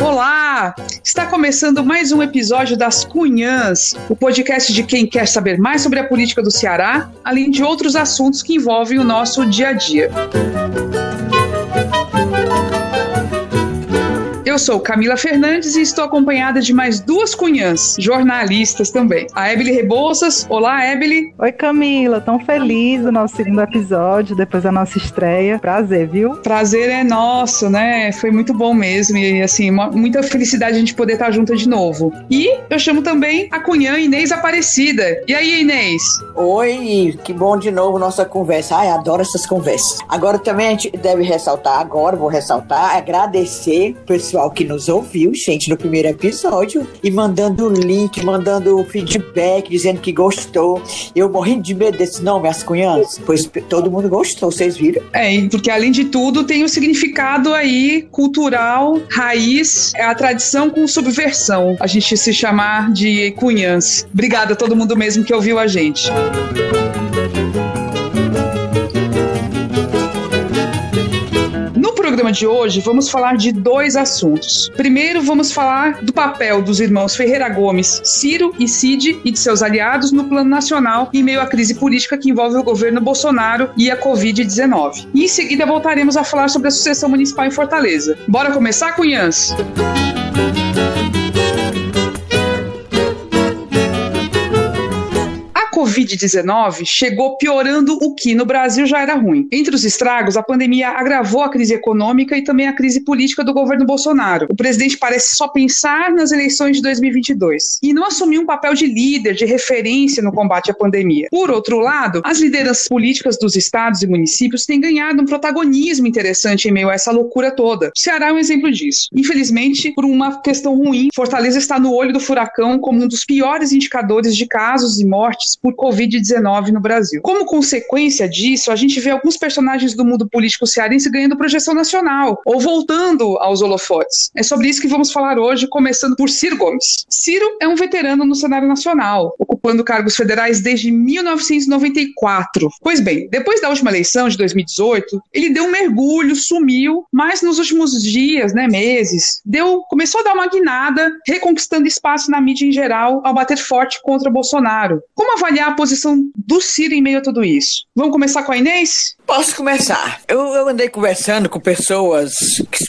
Olá! Está começando mais um episódio das Cunhãs, o podcast de quem quer saber mais sobre a política do Ceará, além de outros assuntos que envolvem o nosso dia a dia. Eu sou Camila Fernandes e estou acompanhada de mais duas cunhãs, jornalistas também. A Ebele Rebouças. Olá, Ebele. Oi, Camila. Tão feliz do nosso segundo episódio, depois da nossa estreia. Prazer, viu? Prazer é nosso, né? Foi muito bom mesmo e, assim, uma, muita felicidade a gente poder estar junto de novo. E eu chamo também a cunhã Inês Aparecida. E aí, Inês? Oi, que bom de novo nossa conversa. Ai, adoro essas conversas. Agora também a gente deve ressaltar, agora vou ressaltar, agradecer o pessoal pessoal que nos ouviu, gente, no primeiro episódio, e mandando link, mandando feedback, dizendo que gostou. Eu morri de medo desse nome, as cunhãs, pois todo mundo gostou, vocês viram? É, porque além de tudo tem o um significado aí cultural, raiz, é a tradição com subversão, a gente se chamar de cunhãs. Obrigada a todo mundo mesmo que ouviu a gente. Programa de hoje, vamos falar de dois assuntos. Primeiro, vamos falar do papel dos irmãos Ferreira Gomes, Ciro e Cid e de seus aliados no plano nacional em meio à crise política que envolve o governo Bolsonaro e a Covid-19. E em seguida voltaremos a falar sobre a sucessão municipal em Fortaleza. Bora começar, Cunhãs? Covid-19 chegou piorando o que no Brasil já era ruim. Entre os estragos, a pandemia agravou a crise econômica e também a crise política do governo Bolsonaro. O presidente parece só pensar nas eleições de 2022 e não assumiu um papel de líder, de referência no combate à pandemia. Por outro lado, as lideranças políticas dos estados e municípios têm ganhado um protagonismo interessante em meio a essa loucura toda. O Ceará é um exemplo disso. Infelizmente, por uma questão ruim, Fortaleza está no olho do furacão como um dos piores indicadores de casos e mortes por Covid-19 no Brasil. Como consequência disso, a gente vê alguns personagens do mundo político cearense ganhando projeção nacional ou voltando aos holofotes. É sobre isso que vamos falar hoje, começando por Ciro Gomes. Ciro é um veterano no cenário nacional, ocupando cargos federais desde 1994. Pois bem, depois da última eleição de 2018, ele deu um mergulho, sumiu, mas nos últimos dias, né, meses, deu, começou a dar uma guinada, reconquistando espaço na mídia em geral ao bater forte contra Bolsonaro. Como avaliar posição do Ciro em meio a tudo isso? Vamos começar com a Inês? Posso começar. Eu, eu andei conversando com pessoas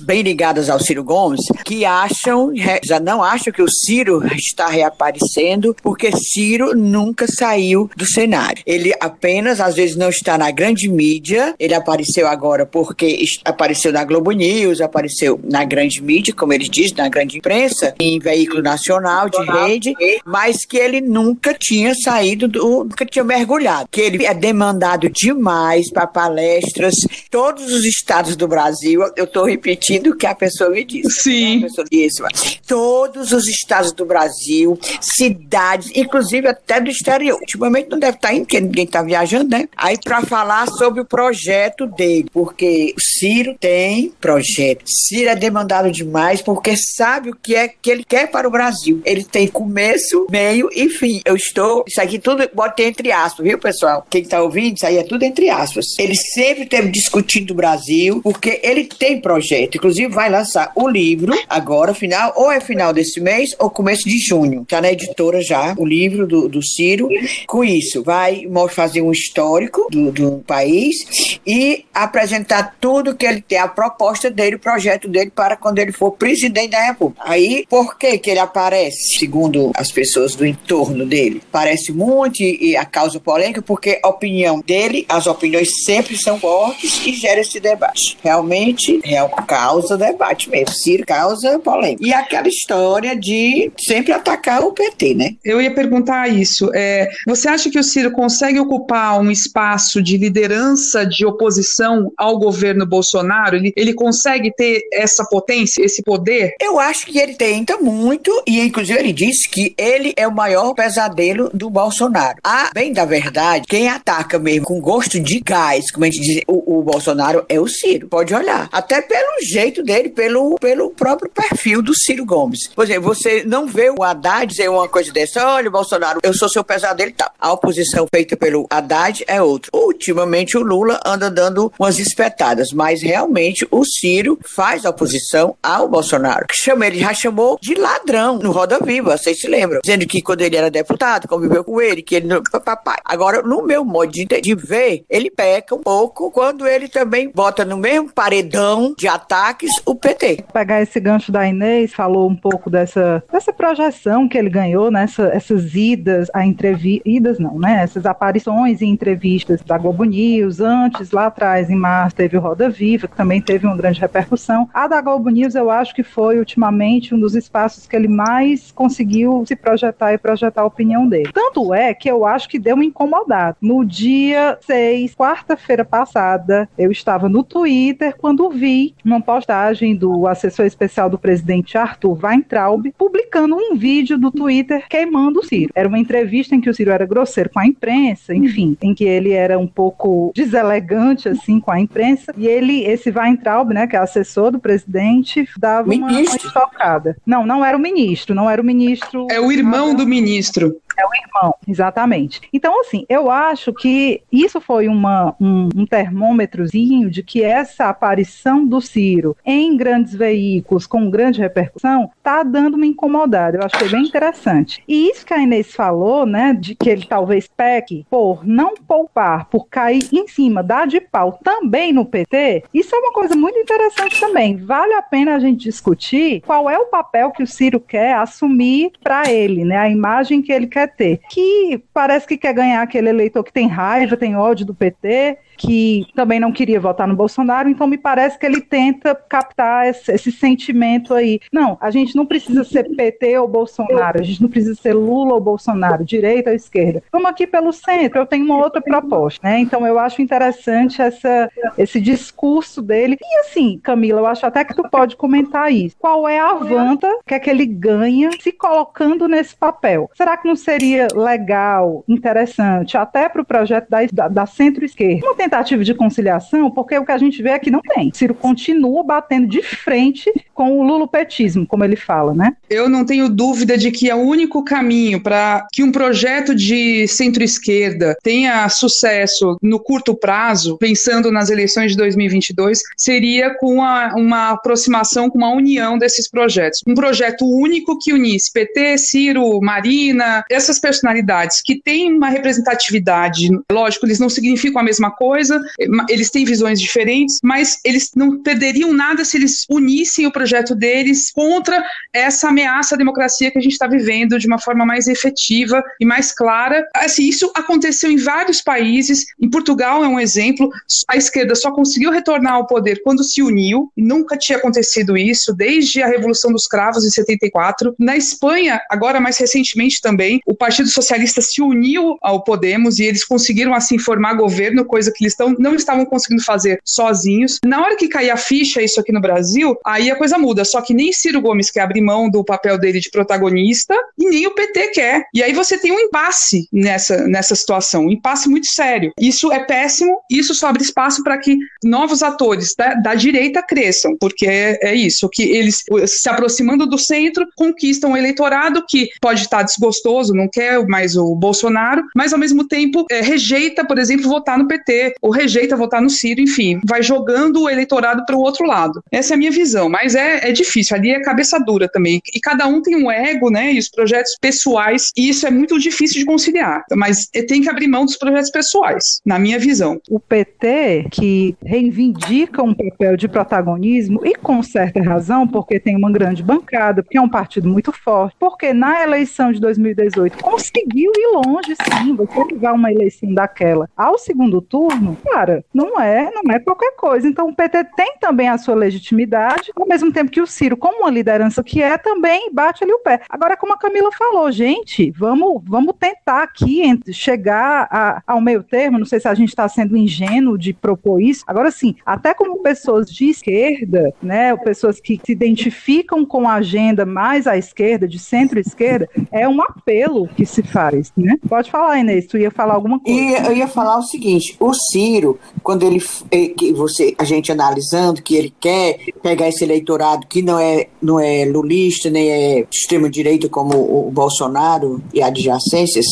bem ligadas ao Ciro Gomes que acham, já não acham que o Ciro está reaparecendo porque Ciro nunca saiu do cenário. Ele apenas, às vezes, não está na grande mídia. Ele apareceu agora porque apareceu na Globo News, apareceu na grande mídia, como eles dizem, na grande imprensa, em veículo nacional de rede, mas que ele nunca tinha saído do, nunca tinha mergulhado. Que ele é demandado demais para palestras, todos os estados do Brasil, eu estou repetindo o que a pessoa me disse. Sim. Né? Pessoa disse, todos os estados do Brasil, cidades, inclusive até do exterior. Ultimamente não deve estar indo, porque ninguém está viajando, né? Aí para falar sobre o projeto dele, porque o Ciro tem projeto. Ciro é demandado demais porque sabe o que é que ele quer para o Brasil. Ele tem começo, meio e fim. Eu estou, isso aqui tudo botei entre aspas, viu, pessoal? Quem está ouvindo, isso aí é tudo entre aspas. Ele sempre esteve discutindo o Brasil, porque ele tem projeto. Inclusive, vai lançar o livro agora, final, ou é final desse mês, ou começo de junho. Está na editora já, o livro do, do Ciro. Com isso, vai fazer um histórico do, do país e apresentar tudo que ele tem, a proposta dele, o projeto dele para quando ele for presidente da República. Aí, por que que ele aparece, segundo as pessoas do entorno dele? Parece muito e a causa polêmica, porque a opinião dele, as opiniões sempre são fortes e gera esse debate. Realmente, real causa debate mesmo. Ciro causa polêmica. E aquela história de sempre atacar o PT, né? Eu ia perguntar isso. É, você acha que o Ciro consegue ocupar um espaço de liderança de oposição ao governo Bolsonaro? Ele, ele consegue ter essa potência, esse poder? Eu acho que ele tenta muito, e inclusive ele disse que ele é o maior pesadelo do Bolsonaro. A bem da verdade, quem ataca mesmo com gosto de gás, como a gente diz, o, o Bolsonaro é o Ciro. Pode olhar. Até pelo jeito dele, pelo, pelo próprio perfil do Ciro Gomes. Por exemplo, você não vê o Haddad dizer uma coisa dessa, olha, Bolsonaro, eu sou seu pesadelo e tal. A oposição feita pelo Haddad é outra. Ultimamente o Lula anda dando umas espetadas, mas realmente o Ciro faz oposição ao Bolsonaro. Chama ele, já chamou de ladrão no Roda Viva, vocês se lembram? Dizendo que quando ele era deputado, conviveu com ele, que ele. Papai. Agora, no meu modo de, de ver, ele peca um pouco quando ele também bota no mesmo paredão de ataques o PT. Pegar esse gancho da Inês, falou um pouco dessa, dessa projeção que ele ganhou, né? essas idas a entrevistas, não, né? Essas aparições em entrevistas da Globo News, antes, lá atrás, em março, teve o Roda Viva, que também teve uma grande repercussão. A da Globo News, eu acho que foi, ultimamente, um dos espaços que ele mais conseguiu se projetar e projetar a opinião dele. Tanto é que eu acho que deu uma incomodada. No dia 6, quarta-feira passada, eu estava no Twitter quando vi uma postagem do assessor especial do presidente Arthur Weintraub publicando um vídeo do Twitter queimando o Ciro. Era uma entrevista em que o Ciro era grosseiro com a imprensa, enfim, em que ele era um pouco deselegante assim com a imprensa e ele, esse Weintraub, né, que é assessor do presidente, dava uma, uma estocada. Não, não era o ministro, não era o ministro. É o irmão do ministro. É o irmão, exatamente. Então, assim, eu acho que isso foi uma, um, um termômetrozinho de que essa aparição do Ciro em grandes veículos com grande repercussão está dando uma incomodada. Eu achei bem interessante. E isso que a Inês falou, né, de que ele talvez peque por não poupar, por cair em cima, dar de pau também no PT, isso é uma coisa muito interessante também. Vale a pena a gente discutir qual é o papel que o Ciro quer assumir para ele, né, a imagem que ele quer ter, que parece que quer ganhar aquele eleitor que tem raiva, tem ódio do PT, que também não queria votar no Bolsonaro, então me parece que ele tenta captar esse, esse, sentimento aí. Não, a gente não precisa ser PT ou Bolsonaro, a gente não precisa ser Lula ou Bolsonaro, direita ou esquerda. Vamos aqui pelo centro, eu tenho uma outra proposta, né? Então eu acho interessante essa, esse discurso dele. E assim, Camila, eu acho até que tu pode comentar isso. Qual é a vanta que é que ele ganha se colocando nesse papel? Será que não seria legal, interessante, até para o projeto da, da, da centro-esquerda? Tentativa de conciliação, porque o que a gente vê é que não tem. Ciro continua batendo de frente com o lulopetismo, como ele fala, né? Eu não tenho dúvida de que é o único caminho para que um projeto de centro-esquerda tenha sucesso no curto prazo, pensando nas eleições de 2022, seria com uma, uma aproximação, com uma união desses projetos. Um projeto único que unisse PT, Ciro, Marina, essas personalidades que têm uma representatividade, lógico, eles não significam a mesma coisa, coisa, eles têm visões diferentes, mas eles não perderiam nada se eles unissem o projeto deles contra essa ameaça à democracia que a gente está vivendo de uma forma mais efetiva e mais clara. Assim, isso aconteceu em vários países. Em Portugal é um exemplo. A esquerda só conseguiu retornar ao poder quando se uniu, e nunca tinha acontecido isso desde a Revolução dos Cravos em 74. Na Espanha, agora mais recentemente também, o Partido Socialista se uniu ao Podemos e eles conseguiram assim formar governo, coisa que eles tão, não estavam conseguindo fazer sozinhos. Na hora que cair a ficha isso aqui no Brasil, aí a coisa muda. Só que nem Ciro Gomes quer abrir mão do papel dele de protagonista e nem o PT quer. E aí você tem um impasse nessa, nessa situação, um impasse muito sério. Isso é péssimo, isso só abre espaço para que novos atores da, da direita cresçam, porque é, é, isso, que eles se aproximando do centro conquistam o eleitorado que pode estar desgostoso, não quer mais o Bolsonaro, mas ao mesmo tempo é, rejeita, por exemplo, votar no PT, ou rejeita votar no Ciro, enfim, vai jogando o eleitorado para o outro lado. Essa é a minha visão, mas é, é difícil, ali é cabeça dura também. E cada um tem um ego, né, e os projetos pessoais, e isso é muito difícil de conciliar. Mas tem que abrir mão dos projetos pessoais, na minha visão. O PT, que reivindica um papel de protagonismo, e com certa razão, porque tem uma grande bancada, porque é um partido muito forte, porque na eleição de 2018 conseguiu ir longe, sim, você levar uma eleição daquela ao segundo turno, cara, não é, não é qualquer coisa. Então o PT tem também a sua legitimidade, ao mesmo mesmo tempo que o Ciro, como uma liderança que é, também bate ali o pé. Agora, como a Camila falou, gente, vamos, vamos tentar aqui chegar a, ao meio termo, não sei se a gente está sendo ingênuo de propor isso. Agora, sim, até como pessoas de esquerda, né, pessoas que se identificam com a agenda mais à esquerda, de centro-esquerda, é um apelo que se faz, né? Pode falar, Inês, tu ia falar alguma coisa. E eu ia falar o seguinte, o Ciro, quando ele, eh, que você, a gente analisando que ele quer pegar esse eleitorado que não é, não é lulista, nem é extrema-direita como o Bolsonaro e adjacências,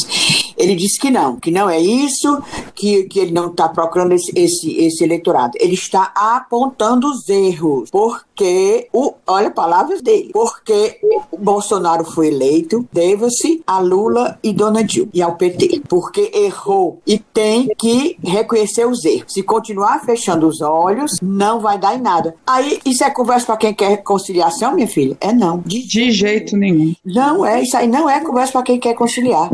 ele disse que não, que não é isso, que, que ele não está procurando esse, esse, esse eleitorado. Ele está apontando os erros, porque, o, olha palavras dele, porque o Bolsonaro foi eleito, deva-se a Lula e Dona Dilma e ao PT, porque errou e tem que reconhecer os erros. Se continuar fechando os olhos, não vai dar em nada. Aí, isso é conversa para quem quer conciliação, minha filha? É não. De, de jeito nenhum. Não é, isso aí não é conversa para quem quer conciliar.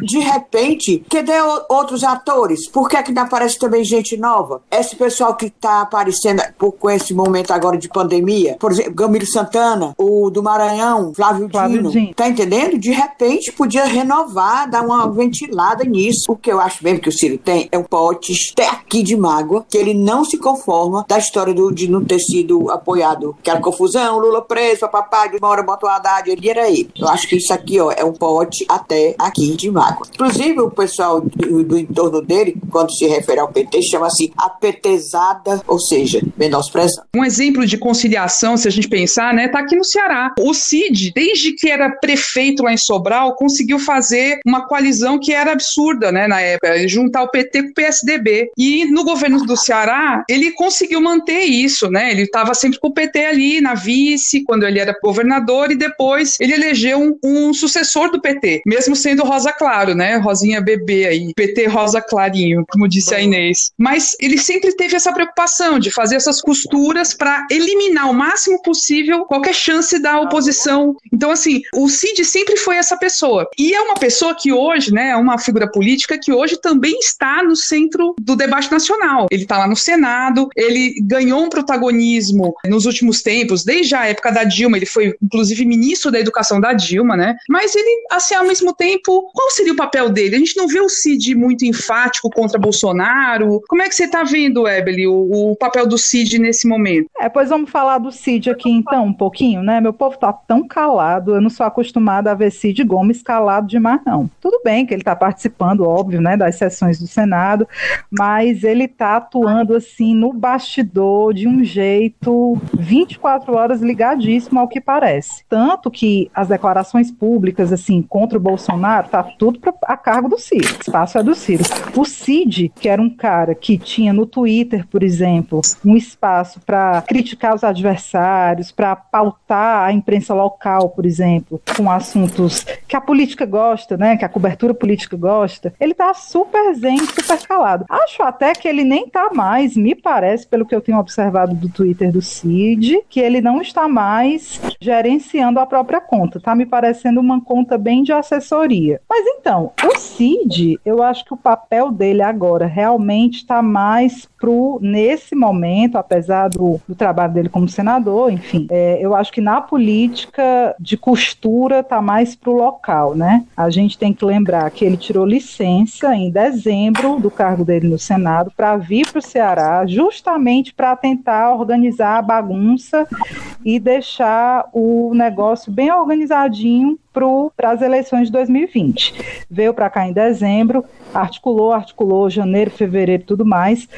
De repente, cadê outros atores? Por que, é que não aparece também gente nova? Esse pessoal que está aparecendo com esse momento agora de pandemia, por exemplo, Gamiro Santana, o do Maranhão, Flávio, Flávio Dino, Dino. tá entendendo? De repente podia renovar, dar uma ventilada nisso. O que eu acho mesmo que o Ciro tem é um pote até aqui de mágoa, que ele não se conforma da história do, de não ter sido apoiado. Aquela confusão, Lula preso, papapá, de uma hora botou o Haddad, ele era ele. Eu acho que isso aqui, ó, é um pote até aqui de mágoa. Inclusive, o pessoal do, do entorno dele, quando se refere ao PT, chama assim a petezada, ou seja, menosprezando. Um exemplo de conciliação, se a gente pensar, né, tá aqui no Ceará. O Cid, desde que era prefeito lá em Sobral, conseguiu fazer uma coalizão que era absurda, né, na época, juntar o PT com o PSDB. E no governo do Ceará, ele conseguiu manter isso, né? Ele estava sempre com o PT ali na vice, quando ele era governador, e depois ele elegeu um, um sucessor do PT, mesmo sendo Rosa Claro, né? Rosinha bebê aí, PT Rosa Clarinho, como disse a Inês. Mas ele sempre teve essa preocupação de fazer essas costuras para eliminar o máximo possível qualquer chance da oposição. Então, assim, o Cid sempre foi essa pessoa. E é uma pessoa que hoje, né, é uma figura política que hoje também está no centro do debate nacional. Ele está lá no Senado, ele ganhou um protagonismo nos últimos tempos, desde a época da Dilma, ele foi inclusive ministro da Educação da Dilma, né? Mas ele, assim, ao mesmo tempo, qual seria o papel dele? A gente não vê o Cid muito enfático contra Bolsonaro. Como é que você está vendo, Ebele, o, o, papel do Cid nesse momento? É, pois vamos falar do Cid aqui então, um pouquinho, né? Meu povo tá tão calado, eu não sou acostumada a ver Cid Gomes calado demais, não. Tudo bem que ele está participando, óbvio, né, das sessões do Senado, mas ele está atuando assim no bastidor de um jeito 24 horas ligadíssimo ao que parece. Tanto que as declarações públicas assim contra o Bolsonaro tá tudo pra, a cargo do Ciro. O espaço é do Ciro. O Cid, que era um cara que tinha no Twitter, por exemplo, um espaço para criticar os adversários, para pautar a imprensa local, por exemplo, com assuntos que a política gosta, né, que a cobertura política gosta, ele tá super zen, super calado. Acho até que ele nem tá mais, me parece, pelo que eu tenho observado do Twitter do Cid, que ele não está mais gerenciando a própria conta. Tá me parecendo uma conta bem de assessoria. Mas então, o Cid, eu acho que o papel dele agora realmente está mais pro, nesse momento, apesar do, do trabalho dele como senador, enfim, é, eu acho que na política de costura está mais pro local, né? A gente tem que lembrar que ele tirou licença em dezembro do cargo dele no Senado para vir para o Ceará, justamente para tentar organizar a bagunça e deixar o negócio bem organizadinho para as eleições de 2020. Veio para cá em dezembro, articulou, articulou, janeiro, fevereiro tudo mais.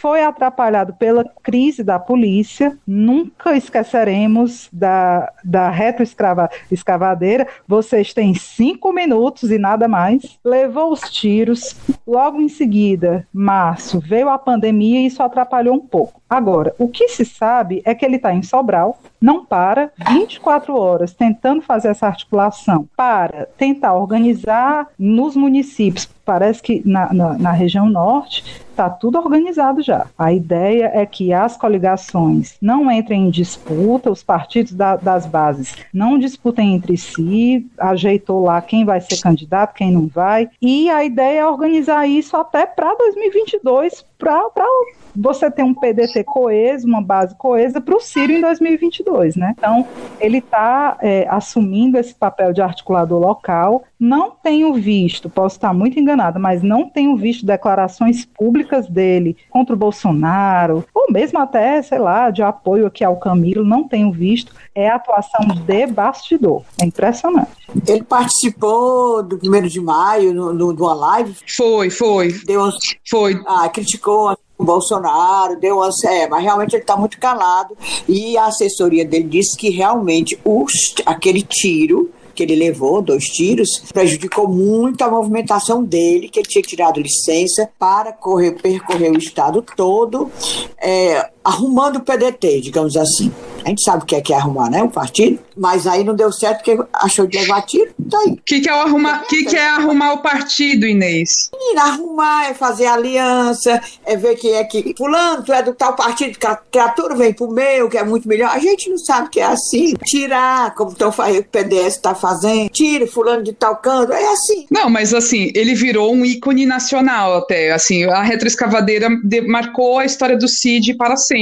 Foi atrapalhado pela crise da polícia. Nunca esqueceremos da, da retroescavadeira. Vocês têm cinco minutos e nada mais. Levou os tiros. Logo em seguida, março, veio a pandemia e isso atrapalhou um pouco. Agora, o que se sabe é que ele está em Sobral, não para, 24 horas tentando fazer essa articulação para tentar organizar nos municípios parece que na, na, na região norte está tudo organizado já. A ideia é que as coligações não entrem em disputa, os partidos da, das bases não disputem entre si, ajeitou lá quem vai ser candidato, quem não vai, e a ideia é organizar isso até para 2022, para você ter um PDT coeso, uma base coesa para o Ciro em 2022, né? Então, ele está é, assumindo esse papel de articulador local. Não tenho visto, posso estar muito enganada, mas não tenho visto declarações públicas dele contra o Bolsonaro, ou mesmo até, sei lá, de apoio aqui ao Camilo, não tenho visto. É atuação de bastidor. É impressionante. Ele participou do 1 de maio, no, no, numa live? Foi, foi. Deu, foi. Ah, criticou o Bolsonaro, deu uma, é, mas realmente ele está muito calado e a assessoria dele disse que realmente os, aquele tiro que ele levou, dois tiros, prejudicou muito a movimentação dele, que ele tinha tirado licença para correr, percorrer o estado todo, é, arrumando o PDT, digamos assim. A gente sabe o que é, que é arrumar, né? O partido. Mas aí não deu certo porque achou de levar tiro. Tá aí. O que, que, é arrumar, que, que é arrumar o partido, Inês? Menina, arrumar é fazer aliança, é ver quem é que. Fulano, tu é do tal partido, que a criatura vem pro meu, que é muito melhor. A gente não sabe que é assim. Tirar, como tão, o PDS está fazendo. Tire fulano de tal canto. É assim. Não, mas assim, ele virou um ícone nacional até. Assim, a retroescavadeira marcou a história do Cid para sempre.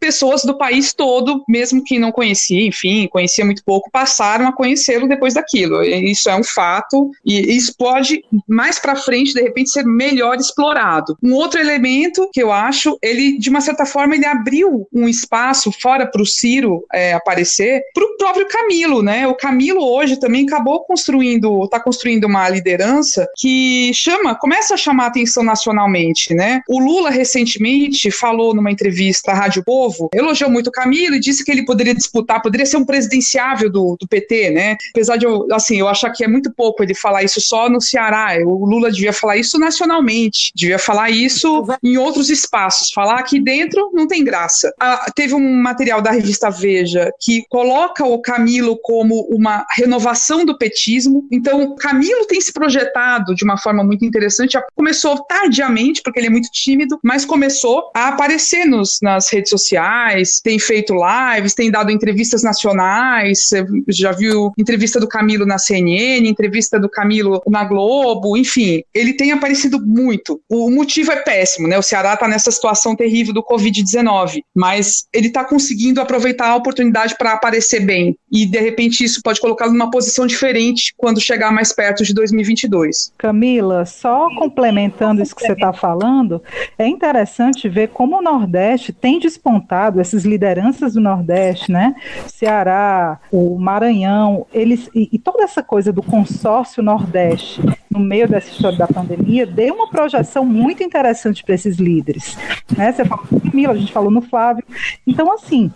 Pessoas do país todo, mesmo que não conhecia, enfim, conhecia muito pouco, passaram a conhecê-lo depois daquilo. Isso é um fato e isso pode mais para frente de repente ser melhor explorado. Um outro elemento que eu acho, ele de uma certa forma ele abriu um espaço fora para o Ciro é, aparecer, para o próprio Camilo, né? O Camilo hoje também acabou construindo, está construindo uma liderança que chama, começa a chamar atenção nacionalmente, né? O Lula recentemente falou numa entrevista Rádio Povo, elogiou muito o Camilo e disse que ele poderia disputar, poderia ser um presidenciável do, do PT, né? Apesar de eu, assim, eu achar que é muito pouco ele falar isso só no Ceará. O Lula devia falar isso nacionalmente, devia falar isso em outros espaços. Falar aqui dentro não tem graça. Ah, teve um material da revista Veja que coloca o Camilo como uma renovação do petismo. Então, Camilo tem se projetado de uma forma muito interessante. Começou tardiamente, porque ele é muito tímido, mas começou a aparecer nos, nas redes sociais, tem feito lives lives, tem dado entrevistas nacionais, já viu entrevista do Camilo na CNN, entrevista do Camilo na Globo, enfim, ele tem aparecido muito. O motivo é péssimo, né? O Ceará está nessa situação terrível do Covid-19, mas ele está conseguindo aproveitar a oportunidade para aparecer bem e de repente isso pode colocá-lo numa posição diferente quando chegar mais perto de 2022. Camila, só complementando isso que você está falando, é interessante ver como o Nordeste tem despontado essas lideranças do Nordeste né? Ceará, o Maranhão, eles e, e toda essa coisa do consórcio Nordeste no meio dessa história da pandemia, deu uma projeção muito interessante para esses líderes. Né? Você falou no Camila, a gente falou no Flávio. Então, assim,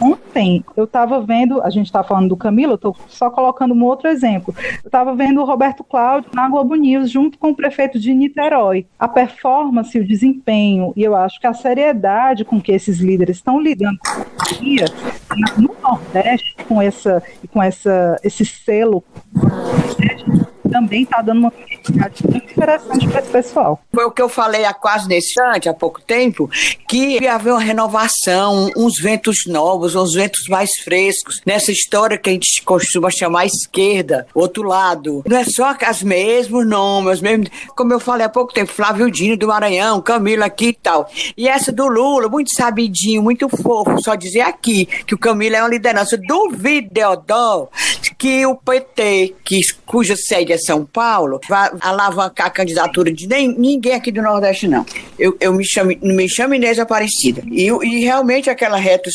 ontem eu estava vendo, a gente está falando do Camilo, eu estou só colocando um outro exemplo. Eu estava vendo o Roberto Cláudio na Globo News, junto com o prefeito de Niterói. A performance, o desempenho, e eu acho que a seriedade com que esses líderes estão lidando com a pandemia, no Nordeste, com, essa, com essa, esse selo também está dando uma oportunidade muito interessante para esse pessoal. Foi o que eu falei há quase nesse instante, há pouco tempo, que ia haver uma renovação, uns ventos novos, uns ventos mais frescos, nessa história que a gente costuma chamar esquerda, outro lado. Não é só os mesmos nomes, os mesmos, como eu falei há pouco tempo, Flávio Dino do Maranhão, Camilo aqui e tal. E essa do Lula, muito sabidinho, muito fofo, só dizer aqui que o Camilo é uma liderança. Duvido, Deodó, que o PT, que, cuja sede é São Paulo, vai alavancar a candidatura de nem, ninguém aqui do Nordeste, não. Eu, eu me chamo, me chamo Inês Aparecida. E, e realmente aquela reta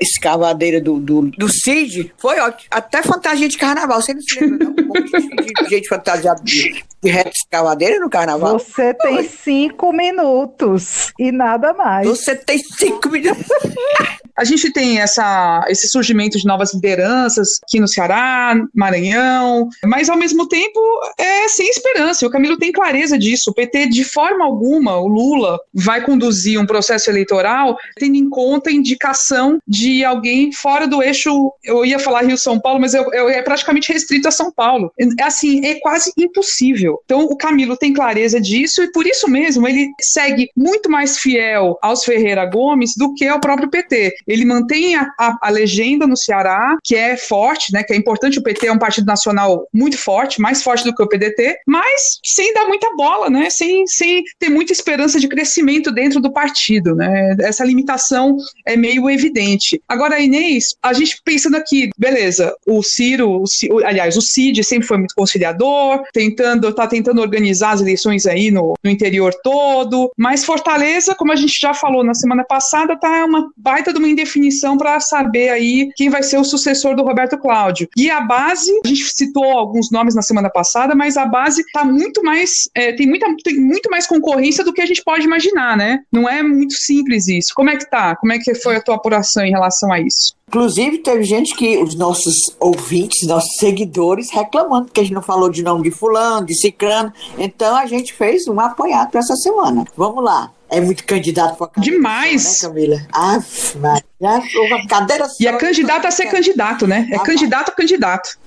escavadeira do, do, do Cid foi ótimo. Até fantasia de carnaval. Você não se lembra, não? Um monte de, de gente fantasiada de, de reta escavadeira no carnaval. Você tem cinco minutos e nada mais. Você tem cinco minutos. a gente tem essa, esse surgimento de novas lideranças aqui no Ceará, Maranhão, mas ao mesmo tempo é sem esperança. O Camilo tem clareza disso. O PT, de forma alguma, o Lula vai conduzir um processo eleitoral tendo em conta a indicação de alguém fora do eixo. Eu ia falar Rio-São Paulo, mas eu, eu, é praticamente restrito a São Paulo. É assim, é quase impossível. Então, o Camilo tem clareza disso e por isso mesmo ele segue muito mais fiel aos Ferreira Gomes do que ao próprio PT. Ele mantém a, a, a legenda no Ceará, que é forte, né, que é importante. O PT é um partido nacional muito forte, mais forte do que o PDT, mas sem dar muita bola, né, sem, sem ter muita esperança de crescimento dentro do partido. Né. Essa limitação é meio evidente. Agora, Inês, a gente pensando aqui, beleza, o Ciro, o, aliás, o Cid sempre foi muito conciliador, tentando, tá tentando organizar as eleições aí no, no interior todo, mas Fortaleza, como a gente já falou na semana passada, tá uma baita de uma indefinição para saber aí quem vai ser o sucessor do Roberto Cláudio. E a base, a gente citou alguns nomes na semana passada, mas a base tá muito mais, é, tem, muita, tem muito mais concorrência do que a gente pode imaginar, né? Não é muito simples isso. Como é que tá? Como é que foi a tua apuração em relação a isso? Inclusive, teve gente que, os nossos ouvintes, nossos seguidores, reclamando que a gente não falou de nome de fulano, de ciclano. Então, a gente fez um apoiado para essa semana. Vamos lá. É muito candidato para Demais. Né, Camila? Ah, mas cadeira E é candidato a ser candidato, né? É ah, candidato a candidato.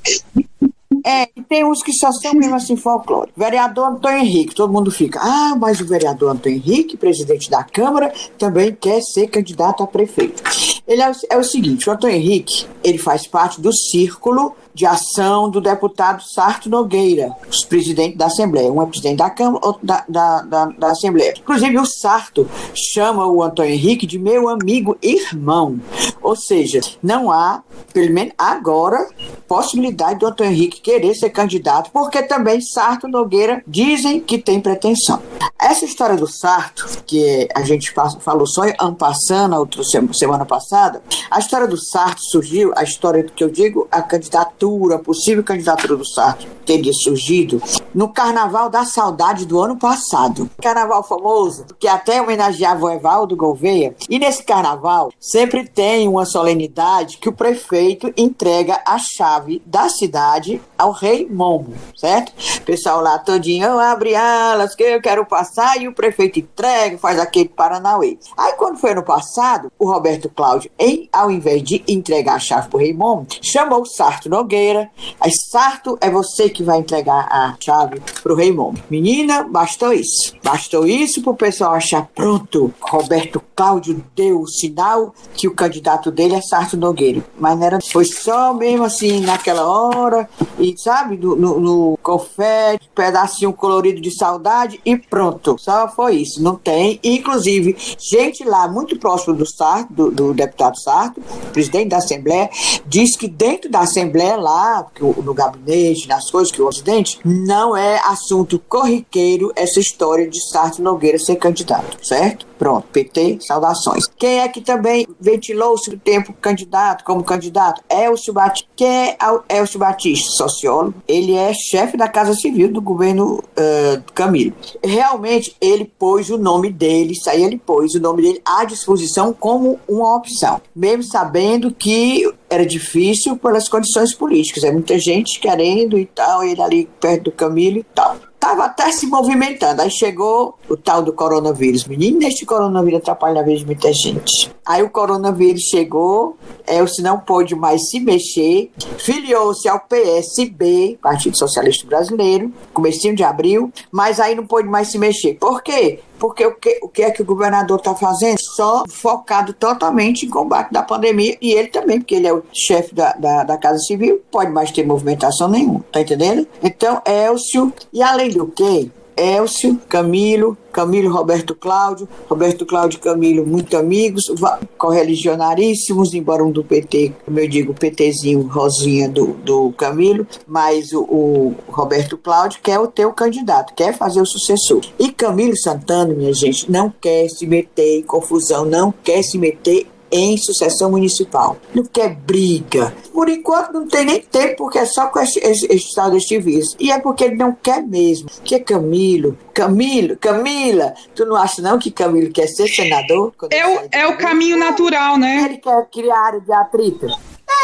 É, e tem uns que só são mesmo assim folclore. Vereador Antônio Henrique, todo mundo fica, ah, mas o vereador Antônio Henrique, presidente da Câmara, também quer ser candidato a prefeito. Ele é, o, é o seguinte, o Antônio Henrique, ele faz parte do círculo de ação do deputado Sarto Nogueira, presidente da Assembleia. Um é presidente da Câmara, outro da, da, da, da Assembleia. Inclusive, o Sarto chama o Antônio Henrique de meu amigo irmão. Ou seja, não há, pelo menos agora, possibilidade do Antônio Henrique querer ser candidato, porque também Sarto Nogueira dizem que tem pretensão. Essa história do Sarto, que a gente falou só ano passado, outra semana passada, a história do Sarto surgiu, a história que eu digo, a candidatura candidatura, possível candidatura do Sarto teria surgido no Carnaval da Saudade do ano passado. Carnaval famoso, que até homenageava o Evaldo Gouveia. E nesse carnaval sempre tem uma solenidade que o prefeito entrega a chave da cidade ao rei Momo, certo? O pessoal lá todinho, abre alas que eu quero passar e o prefeito entrega, faz aquele Paranauê. Aí quando foi ano passado, o Roberto Cláudio, em, ao invés de entregar a chave pro rei Momo, chamou o Sarto Nogueira Nogueira. Aí, Sarto, é você que vai entregar a chave pro Raimundo. Menina, bastou isso. Bastou isso pro pessoal achar pronto. Roberto Cláudio deu o sinal que o candidato dele é Sarto Nogueira. Mas não era, foi só mesmo assim, naquela hora, e sabe, no, no, no confete, pedacinho colorido de saudade e pronto. Só foi isso. Não tem. Inclusive, gente lá muito próximo do Sarto, do, do deputado Sarto, presidente da Assembleia, diz que dentro da Assembleia lá, no gabinete, nas coisas que o acidente, não é assunto corriqueiro essa história de Sarto Nogueira ser candidato, certo? Pronto, PT, saudações. Quem é que também ventilou o tempo candidato, como candidato? Elcio Batista. Quem é Elcio Batista? Sociólogo. Ele é chefe da Casa Civil do governo uh, Camilo. Realmente, ele pôs o nome dele, isso aí ele pôs o nome dele à disposição como uma opção. Mesmo sabendo que era difícil pelas condições políticas. É muita gente querendo e tal, ele ali perto do Camilo e tal estava até se movimentando. Aí chegou o tal do coronavírus. Menino, este coronavírus atrapalha a vida de muita gente. Aí o coronavírus chegou, Elcio não pôde mais se mexer, filiou-se ao PSB, Partido Socialista Brasileiro, comecinho de abril, mas aí não pôde mais se mexer. Por quê? Porque o que, o que é que o governador está fazendo? Só focado totalmente em combate da pandemia, e ele também, porque ele é o chefe da, da, da Casa Civil, pode mais ter movimentação nenhuma, tá entendendo? Então, Elcio, e além do que, Elcio, Camilo, Camilo Roberto Cláudio, Roberto Cláudio Camilo, muito amigos, correligionaríssimos, embora um do PT, como eu digo, PTzinho, Rosinha do, do Camilo, mas o, o Roberto Cláudio quer o teu candidato, quer fazer o sucessor. E Camilo Santana, minha gente, não quer se meter em confusão, não quer se meter em sucessão municipal. Não quer briga. Por enquanto não tem nem tempo, porque é só com esse, esse, esse estado estivismo. E é porque ele não quer mesmo. Que é Camilo, Camilo, Camila, tu não acha não que Camilo quer ser senador? É o, é o caminho natural, né? Ele quer criar área de atrito.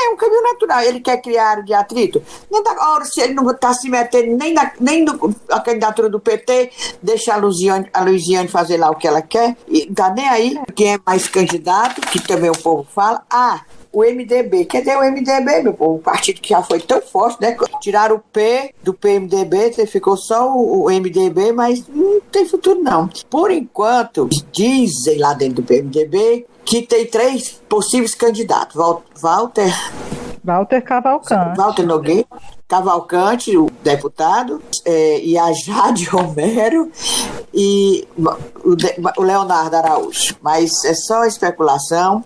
É um caminho natural. Ele quer criar área de atrito. Nem da hora, se ele não está se metendo nem na, nem no, a candidatura do PT, deixa a Luziane, a Luziane fazer lá o que ela quer. E não tá nem aí. Quem é mais candidato, que também o povo fala, ah, o MDB. Cadê o MDB, meu povo? O partido que já foi tão forte, né? Tiraram o P do PMDB, ficou só o, MDB, mas não tem futuro, não. Por enquanto, dizem lá dentro do PMDB que tem três possíveis candidatos. Walter. Walter Cavalcante. Walter Nogueira. Cavalcante, o deputado, é, e a Jade Romero e o, Leonardo Araújo. Mas é só especulação.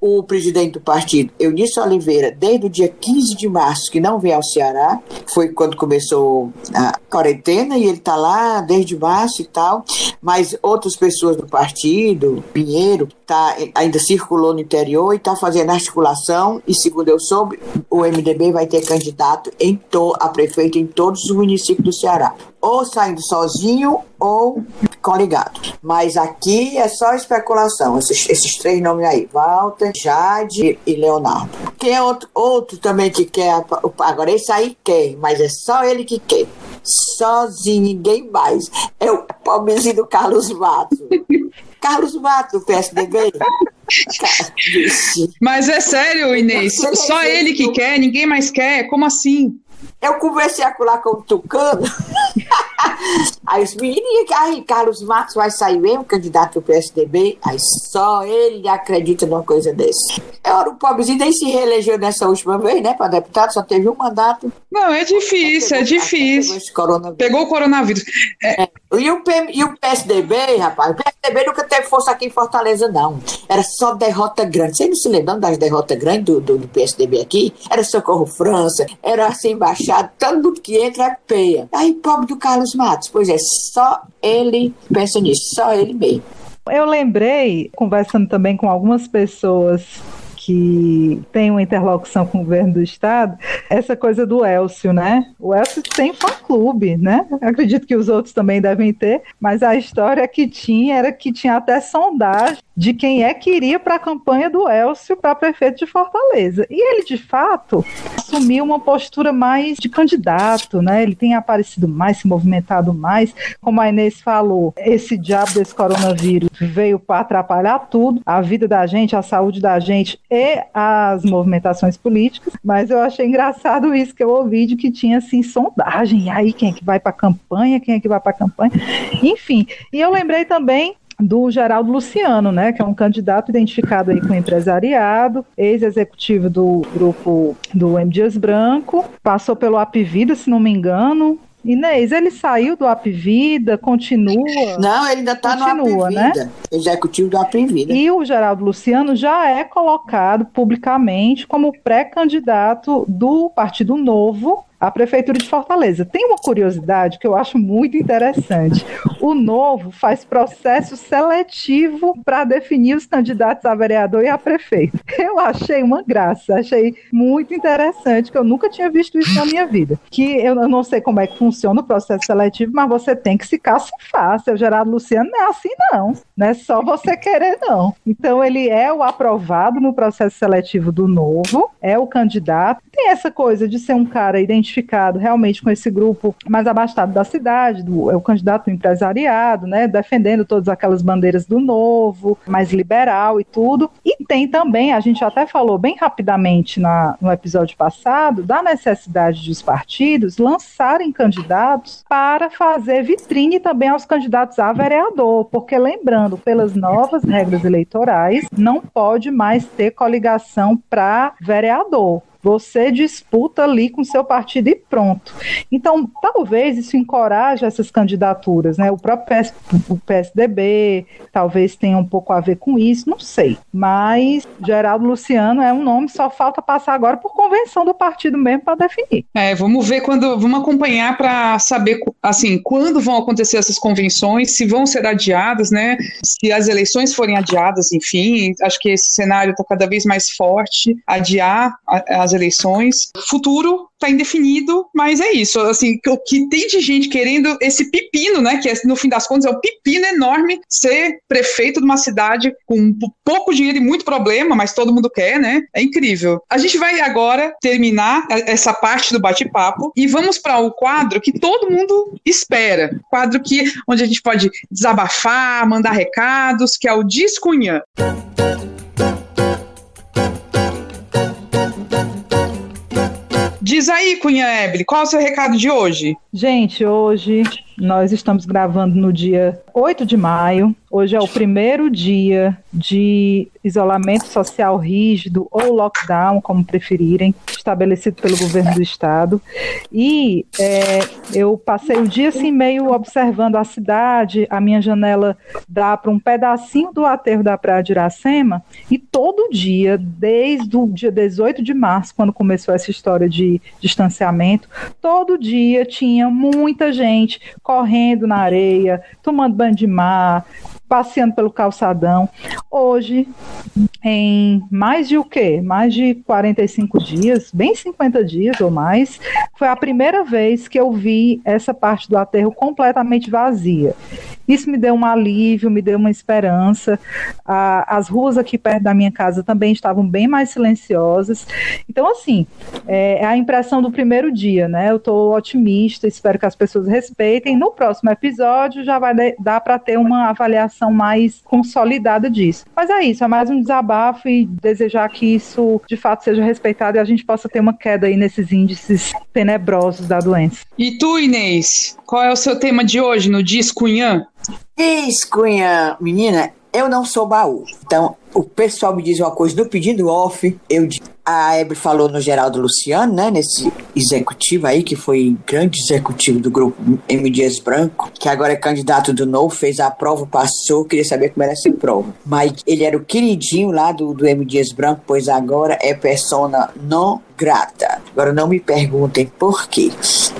O presidente do partido, Eunício Oliveira, desde o dia 15 de março, que não veio ao Ceará, foi quando começou a quarentena, e ele está lá desde março e tal. Mas outras pessoas do partido, Pinheiro, tá, ainda circulou no interior e está fazendo articulação. E segundo eu soube, o MDB vai ter candidato em to, a prefeito em todos os municípios do Ceará ou saindo sozinho ou coligado. Mas aqui é só especulação, esses, esses três nomes aí, Walter, Jade e Leonardo. Quem é outro, outro também que quer, agora esse aí quer, mas é só ele que quer. Sozinho, ninguém mais. É o pobrezinho do Carlos Matos. Carlos Matos, do PSDB. Mas é sério, Inês, só ele que quer, ninguém mais quer? Como assim? Eu conversei lá com o Tucano. aí os meninos, aí Carlos Matos vai sair mesmo, candidato do PSDB. Aí só ele acredita numa coisa desse. Era o pobrezinho nem se reelegeu nessa última vez, né, para deputado, só teve um mandato. Não, é difícil, é difícil. Pegou, pegou o coronavírus. É. É. E, o PM, e o PSDB, rapaz, o PSDB nunca teve força aqui em Fortaleza, não. Era só derrota grande. Vocês não se lembram das derrotas grandes do, do, do PSDB aqui? Era Socorro França, era assim, embaixado, todo mundo que entra é peia. Aí, pobre do Carlos Matos, pois é, só ele pensa nisso, só ele mesmo. Eu lembrei, conversando também com algumas pessoas que tem uma interlocução com o governo do estado, essa coisa do Elcio, né? O Elcio tem fã-clube, né? Acredito que os outros também devem ter, mas a história que tinha era que tinha até sondagem de quem é que iria para a campanha do Elcio para prefeito de Fortaleza. E ele, de fato, assumiu uma postura mais de candidato, né? Ele tem aparecido mais, se movimentado mais. Como a Inês falou, esse diabo desse coronavírus veio para atrapalhar tudo, a vida da gente, a saúde da gente e as movimentações políticas. Mas eu achei engraçado isso que eu ouvi de que tinha assim sondagem. E aí, quem é que vai para a campanha? Quem é que vai para a campanha? Enfim. E eu lembrei também do Geraldo Luciano, né, que é um candidato identificado aí com o empresariado, ex-executivo do grupo do M. Dias Branco, passou pelo Apivida, se não me engano, Inês, ele saiu do Apivida, continua? Não, ele ainda está no Apivida, né? executivo do Apivida. E o Geraldo Luciano já é colocado publicamente como pré-candidato do Partido Novo a Prefeitura de Fortaleza. Tem uma curiosidade que eu acho muito interessante. O Novo faz processo seletivo para definir os candidatos a vereador e a prefeito. Eu achei uma graça, achei muito interessante, que eu nunca tinha visto isso na minha vida. Que eu não sei como é que funciona o processo seletivo, mas você tem que se cacifar. Seu Gerardo Luciano não é assim, não. Não é só você querer, não. Então, ele é o aprovado no processo seletivo do Novo, é o candidato. Tem essa coisa de ser um cara identificado identificado realmente com esse grupo mais abastado da cidade, do, é o candidato do empresariado, né, defendendo todas aquelas bandeiras do novo, mais liberal e tudo. E tem também, a gente até falou bem rapidamente na, no episódio passado, da necessidade dos partidos lançarem candidatos para fazer vitrine também aos candidatos a vereador, porque lembrando, pelas novas regras eleitorais, não pode mais ter coligação para vereador Você disputa ali com seu partido e pronto. Então, talvez isso encoraje essas candidaturas, né? O próprio PS, o PSDB talvez tenha um pouco a ver com isso, não sei. Mas Geraldo Luciano é um nome, só falta passar agora por convenção do partido mesmo para definir. É, vamos ver quando, vamos acompanhar para saber, assim, quando vão acontecer essas convenções, se vão ser adiadas, né? Se as eleições forem adiadas, enfim, acho que esse cenário está cada vez mais forte, adiar as eleições. Futuro está indefinido, mas é isso. Assim, o que tem de gente querendo esse pepino, né? Que é, no fim das contas é o pepino enorme ser prefeito de uma cidade com pouco dinheiro e muito problema, mas todo mundo quer, né? É incrível. A gente vai agora terminar essa parte do bate-papo e vamos para o quadro que todo mundo espera. Quadro que onde a gente pode desabafar, mandar recados, que é o Discunhã. Diz aí, Cunha Ebele, qual é o seu recado de hoje? Gente, hoje nós estamos gravando no dia 8 de maio. Hoje é o primeiro dia de isolamento social rígido ou lockdown, como preferirem, estabelecido pelo governo do estado. E é, eu passei o dia assim meio observando a cidade. A minha janela dá para um pedacinho do aterro da Praia de Iracema. E todo dia, desde o dia 18 de março, quando começou essa história de distanciamento, todo dia tinha muita gente correndo na areia, tomando banho de mar, passeando pelo calçadão. Hoje, em mais de o quê? Mais de 45 dias, bem 50 dias ou mais, foi a primeira vez que eu vi essa parte do aterro completamente vazia. Isso me deu um alívio, me deu uma esperança. as ruas aqui perto da minha casa também estavam bem mais silenciosas. Então, assim, é, é a impressão do primeiro dia, né? Eu estou otimista, espero que as pessoas respeitem. No próximo episódio já vai dar para ter uma avaliação mais consolidada disso. Mas é isso, é mais um desabafo e desejar que isso de fato seja respeitado e a gente possa ter uma queda aí nesses índices tenebrosos da doença. E tu, Inês, qual é o seu tema de hoje no Discunhã? Discunhã, menina, eu não sou baú. Então, o pessoal me diz uma coisa no pedido off, eu a Ebre falou no Geraldo Luciano, né, nesse executivo aí, que foi grande executivo do grupo M. Dias Branco, que agora é candidato do Novo, fez a prova, passou, queria saber como era essa prova. Mas ele era o queridinho lá do, do M. Dias Branco, pois agora é persona não grata. Agora não me perguntem por quê,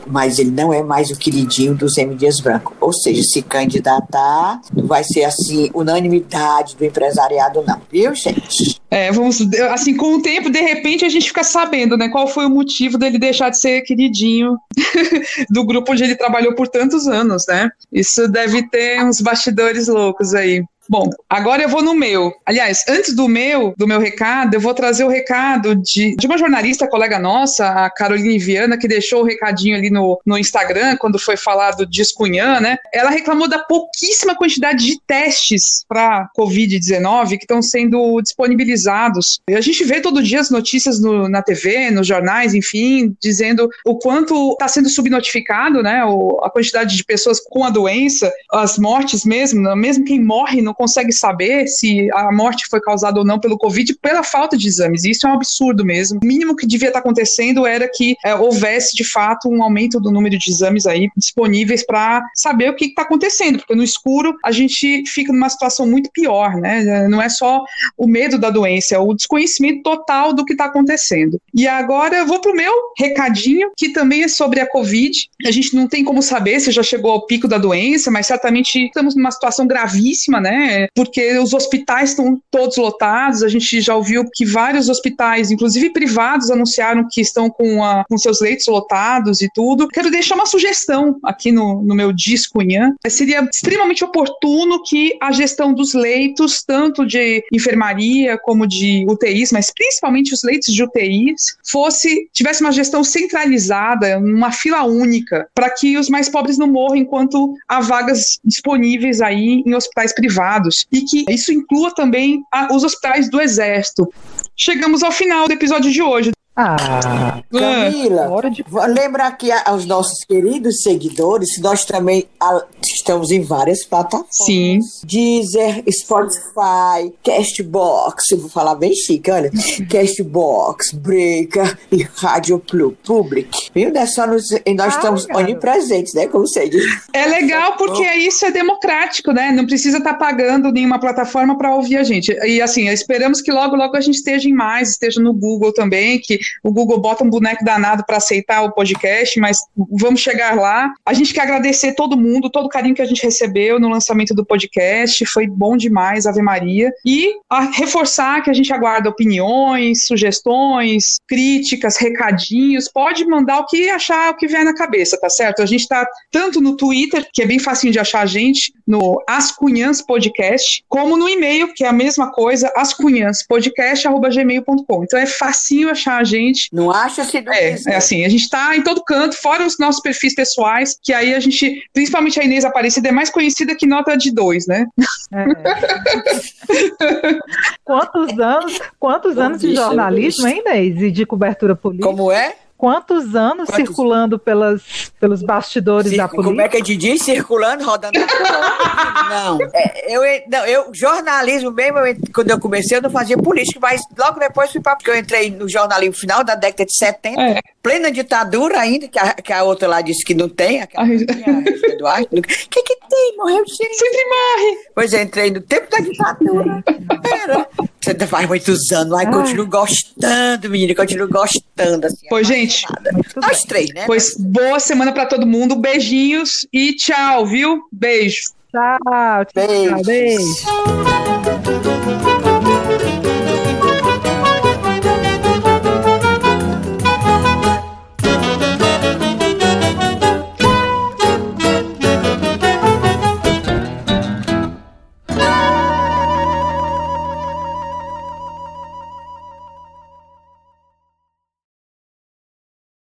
mas ele não é mais o queridinho dos M. Dias Branco. Ou seja, se candidatar, não vai ser assim, unanimidade do empresariado, não. Viu, gente? É, vamos, assim, com o tempo, de repente, a gente fica sabendo, né, qual foi o motivo dele deixar de ser queridinho do grupo onde ele trabalhou por tantos anos, né? Isso deve ter uns bastidores loucos aí. Bom, agora eu vou no meu. Aliás, antes do meu, do meu recado, eu vou trazer o recado de, de uma jornalista colega nossa, a Caroline Viana, que deixou o recadinho ali no, no Instagram, quando foi falado de Escunhã, né? Ela reclamou da pouquíssima quantidade de testes para Covid-19 que estão sendo disponibilizados. E a gente vê todo dia as notícias no, na TV, nos jornais, enfim, dizendo o quanto está sendo subnotificado, né? O, a quantidade de pessoas com a doença, as mortes mesmo, mesmo quem morre no consegue saber se a morte foi causada ou não pelo Covid pela falta de exames. Isso é um absurdo mesmo. O mínimo que devia estar acontecendo era que é, houvesse, de fato, um aumento do número de exames aí disponíveis para saber o que está acontecendo, porque no escuro a gente fica numa situação muito pior, né? Não é só o medo da doença, é o desconhecimento total do que está acontecendo. E agora eu vou para o meu recadinho, que também é sobre a Covid. A gente não tem como saber se já chegou ao pico da doença, mas certamente estamos numa situação gravíssima, né? Porque os hospitais estão todos lotados. A gente já ouviu que vários hospitais, inclusive privados, anunciaram que estão com, a, com seus leitos lotados e tudo. Quero deixar uma sugestão aqui no, no meu disco Inhã. Seria extremamente oportuno que a gestão dos leitos, tanto de enfermaria como de UTIs, mas principalmente os leitos de UTIs, fosse tivesse uma gestão centralizada, uma fila única, para que os mais pobres não morram enquanto há vagas disponíveis aí em hospitais privados privados e que isso inclua também a, os hospitais do Exército. Chegamos ao final do episódio de hoje. Ah, Camila, de... lembra aqui aos nossos queridos seguidores, nós também estamos em várias plataformas. Sim. Deezer, Spotify, Castbox, vou falar bem chique, olha. Castbox, Breaker e Rádio Public. Viu? É só nos, nós ah, estamos cara. onipresentes, né? Como você diz. É legal porque isso é democrático, né? Não precisa estar tá pagando nenhuma plataforma para ouvir a gente. E assim, esperamos que logo, logo a gente esteja em mais, esteja no Google também, que o Google bota um boneco danado para aceitar o podcast, mas vamos chegar lá. A gente quer agradecer todo mundo, todo o carinho que a gente recebeu no lançamento do podcast, foi bom demais, Ave Maria. E reforçar que a gente aguarda opiniões, sugestões, críticas, recadinhos, pode mandar o que achar, o que vier na cabeça, tá certo? A gente está tanto no Twitter, que é bem facinho de achar a gente, no Ascunhãs Podcast, como no e-mail, que é a mesma coisa, ascunhanspodcast.gmail.com. Então é facinho achar a gente. Não acha se não é, é assim, a gente está em todo canto, fora os nossos perfis pessoais, que aí a gente, principalmente a Inês Aparecida, é mais conhecida que nota de dois, né? É. quantos anos, quantos anos de jornalismo, hein, Inês? E de cobertura política? Como é? Quantos anos quantos... circulando pelas, pelos bastidores Circo, da política? Como é que é dia circulando, rodando? não, é, eu, não, eu, jornalismo mesmo, eu, quando eu comecei, eu não fazia política, mas logo depois fui para porque eu entrei no jornalismo final da década de 70, é. plena ditadura ainda, que a, que a outra lá disse que não tem, aquela Eduardo. O que que tem? Morreu de Sempre morre. Pois é, entrei no tempo da ditadura. Era. Você faz muitos anos, mas continuo gostando, menina, continuo gostando. Assim, pois, gente. Nós três, né? Pois boa semana para todo mundo, beijinhos e tchau, viu? Beijo. Tchau, tchau. Beijo. beijo.